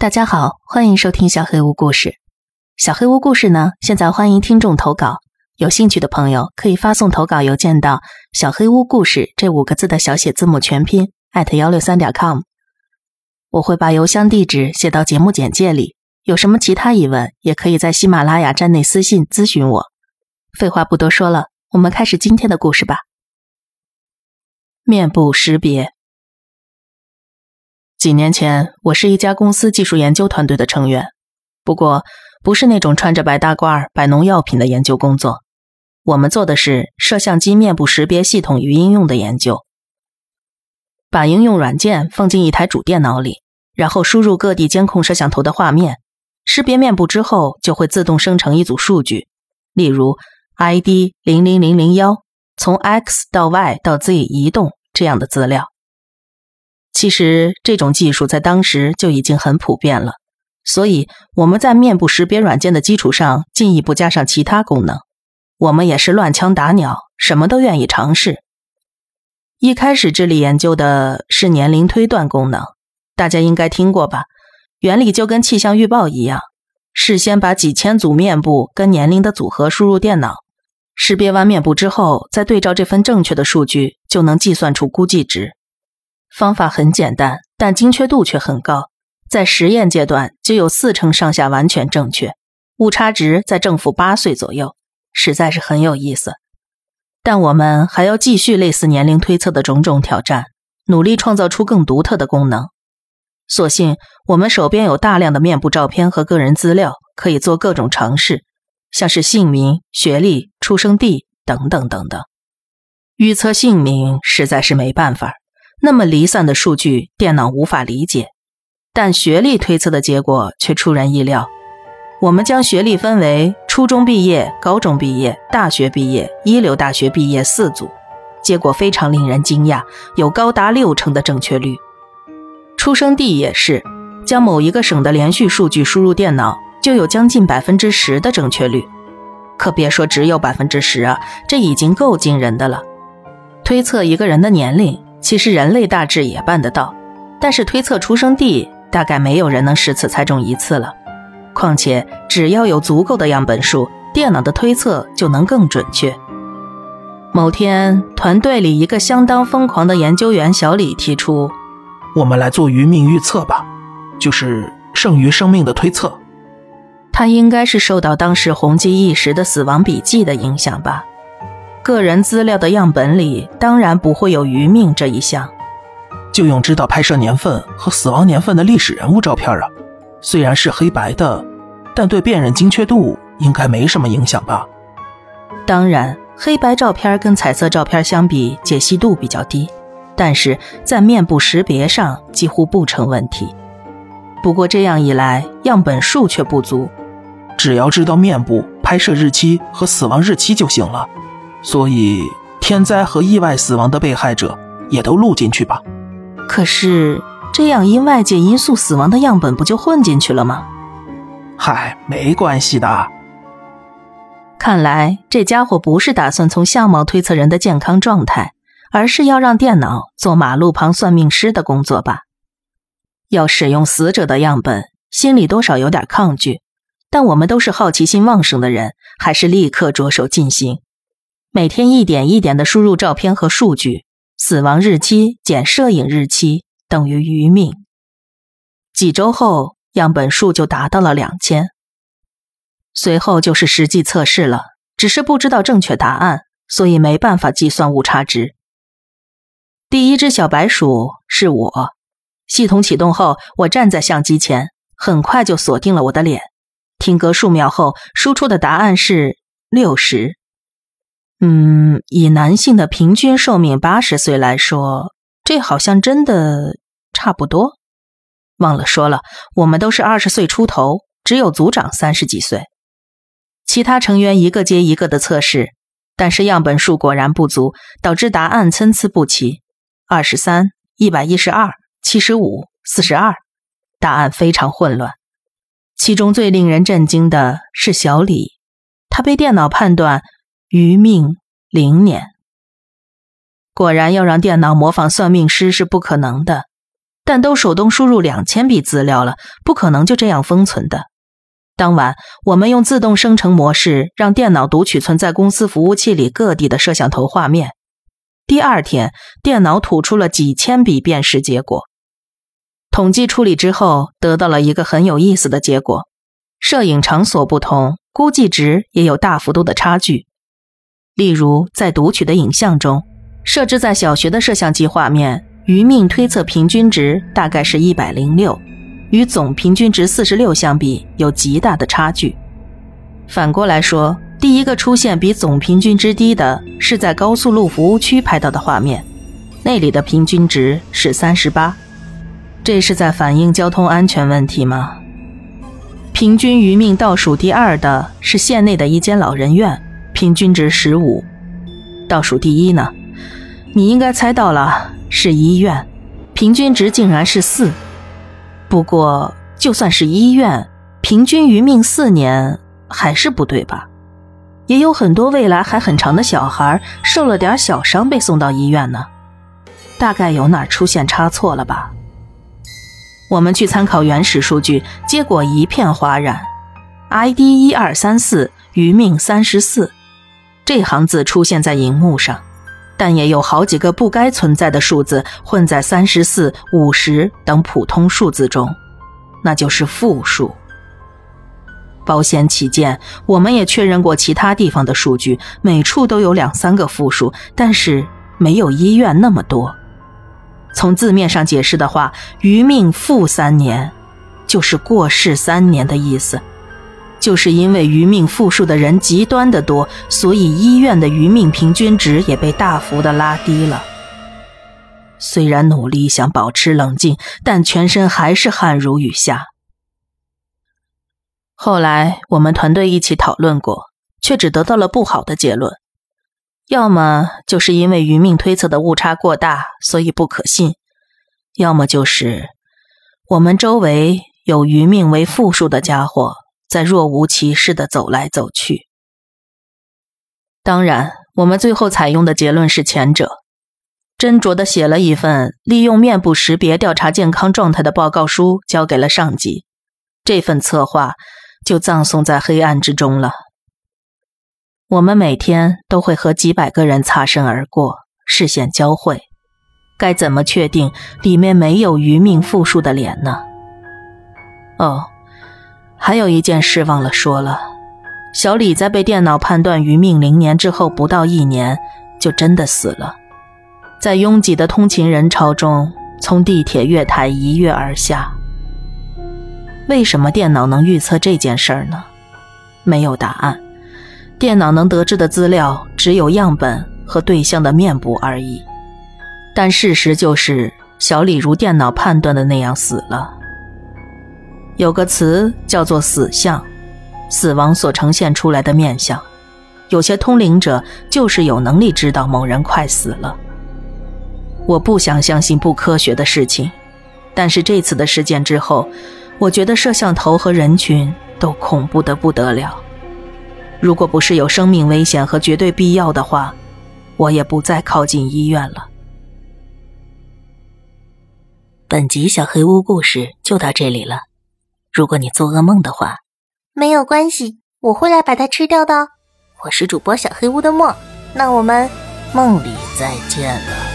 大家好，欢迎收听小黑屋故事。小黑屋故事呢，现在欢迎听众投稿。有兴趣的朋友可以发送投稿邮件到“小黑屋故事”这五个字的小写字母全拼艾特幺六三点 com，我会把邮箱地址写到节目简介里。有什么其他疑问，也可以在喜马拉雅站内私信咨询我。废话不多说了，我们开始今天的故事吧。面部识别。几年前，我是一家公司技术研究团队的成员，不过不是那种穿着白大褂摆弄药品的研究工作。我们做的是摄像机面部识别系统与应用的研究。把应用软件放进一台主电脑里，然后输入各地监控摄像头的画面，识别面部之后，就会自动生成一组数据，例如 ID 零零零零幺，从 X 到 Y 到 Z 移动这样的资料。其实这种技术在当时就已经很普遍了，所以我们在面部识别软件的基础上进一步加上其他功能。我们也是乱枪打鸟，什么都愿意尝试。一开始致力研究的是年龄推断功能，大家应该听过吧？原理就跟气象预报一样，事先把几千组面部跟年龄的组合输入电脑，识别完面部之后，再对照这份正确的数据，就能计算出估计值。方法很简单，但精确度却很高，在实验阶段就有四成上下完全正确，误差值在正负八岁左右，实在是很有意思。但我们还要继续类似年龄推测的种种挑战，努力创造出更独特的功能。所幸我们手边有大量的面部照片和个人资料，可以做各种尝试，像是姓名、学历、出生地等等等等。预测姓名实在是没办法。那么离散的数据，电脑无法理解，但学历推测的结果却出人意料。我们将学历分为初中毕业、高中毕业、大学毕业、一流大学毕业四组，结果非常令人惊讶，有高达六成的正确率。出生地也是，将某一个省的连续数据输入电脑，就有将近百分之十的正确率。可别说只有百分之十啊，这已经够惊人的了。推测一个人的年龄。其实人类大致也办得到，但是推测出生地，大概没有人能十次猜中一次了。况且只要有足够的样本数，电脑的推测就能更准确。某天，团队里一个相当疯狂的研究员小李提出：“我们来做余命预测吧，就是剩余生命的推测。”他应该是受到当时红极一时的《死亡笔记》的影响吧。个人资料的样本里当然不会有余命这一项，就用知道拍摄年份和死亡年份的历史人物照片啊。虽然是黑白的，但对辨认精确度应该没什么影响吧？当然，黑白照片跟彩色照片相比解析度比较低，但是在面部识别上几乎不成问题。不过这样一来，样本数却不足，只要知道面部拍摄日期和死亡日期就行了。所以，天灾和意外死亡的被害者也都录进去吧。可是，这样因外界因素死亡的样本不就混进去了吗？嗨，没关系的。看来这家伙不是打算从相貌推测人的健康状态，而是要让电脑做马路旁算命师的工作吧？要使用死者的样本，心里多少有点抗拒。但我们都是好奇心旺盛的人，还是立刻着手进行。每天一点一点的输入照片和数据，死亡日期减摄影日期等于余命。几周后，样本数就达到了两千。随后就是实际测试了，只是不知道正确答案，所以没办法计算误差值。第一只小白鼠是我。系统启动后，我站在相机前，很快就锁定了我的脸。停格数秒后，输出的答案是六十。嗯，以男性的平均寿命八十岁来说，这好像真的差不多。忘了说了，我们都是二十岁出头，只有组长三十几岁。其他成员一个接一个的测试，但是样本数果然不足，导致答案参差不齐：二十三、一百一十二、七十五、四十二，答案非常混乱。其中最令人震惊的是小李，他被电脑判断。余命零年，果然要让电脑模仿算命师是不可能的。但都手动输入两千笔资料了，不可能就这样封存的。当晚，我们用自动生成模式让电脑读取存在公司服务器里各地的摄像头画面。第二天，电脑吐出了几千笔辨识结果。统计处理之后，得到了一个很有意思的结果：摄影场所不同，估计值也有大幅度的差距。例如，在读取的影像中，设置在小学的摄像机画面，余命推测平均值大概是一百零六。与总平均值四十六相比，有极大的差距。反过来说，第一个出现比总平均值低的是在高速路服务区拍到的画面，那里的平均值是三十八。这是在反映交通安全问题吗？平均余命倒数第二的是县内的一间老人院，平均值十五。倒数第一呢？你应该猜到了，是医院，平均值竟然是四。不过，就算是医院，平均余命四年还是不对吧？也有很多未来还很长的小孩受了点小伤被送到医院呢，大概有哪出现差错了吧？我们去参考原始数据，结果一片哗然。ID 一二三四余命三十四，这行字出现在荧幕上。但也有好几个不该存在的数字混在三十四、五十等普通数字中，那就是负数。保险起见，我们也确认过其他地方的数据，每处都有两三个负数，但是没有医院那么多。从字面上解释的话，余命负三年，就是过世三年的意思。就是因为余命负数的人极端的多，所以医院的余命平均值也被大幅的拉低了。虽然努力想保持冷静，但全身还是汗如雨下。后来我们团队一起讨论过，却只得到了不好的结论：要么就是因为余命推测的误差过大，所以不可信；要么就是我们周围有余命为负数的家伙。在若无其事的走来走去。当然，我们最后采用的结论是前者。斟酌的写了一份利用面部识别调查健康状态的报告书，交给了上级。这份策划就葬送在黑暗之中了。我们每天都会和几百个人擦身而过，视线交汇。该怎么确定里面没有余命复数的脸呢？哦。还有一件事忘了说了，小李在被电脑判断余命零年之后，不到一年就真的死了，在拥挤的通勤人潮中，从地铁月台一跃而下。为什么电脑能预测这件事儿呢？没有答案，电脑能得知的资料只有样本和对象的面部而已。但事实就是，小李如电脑判断的那样死了。有个词叫做“死相”，死亡所呈现出来的面相。有些通灵者就是有能力知道某人快死了。我不想相信不科学的事情，但是这次的事件之后，我觉得摄像头和人群都恐怖的不得了。如果不是有生命危险和绝对必要的话，我也不再靠近医院了。本集小黑屋故事就到这里了。如果你做噩梦的话，没有关系，我会来把它吃掉的。我是主播小黑屋的墨，那我们梦里再见了。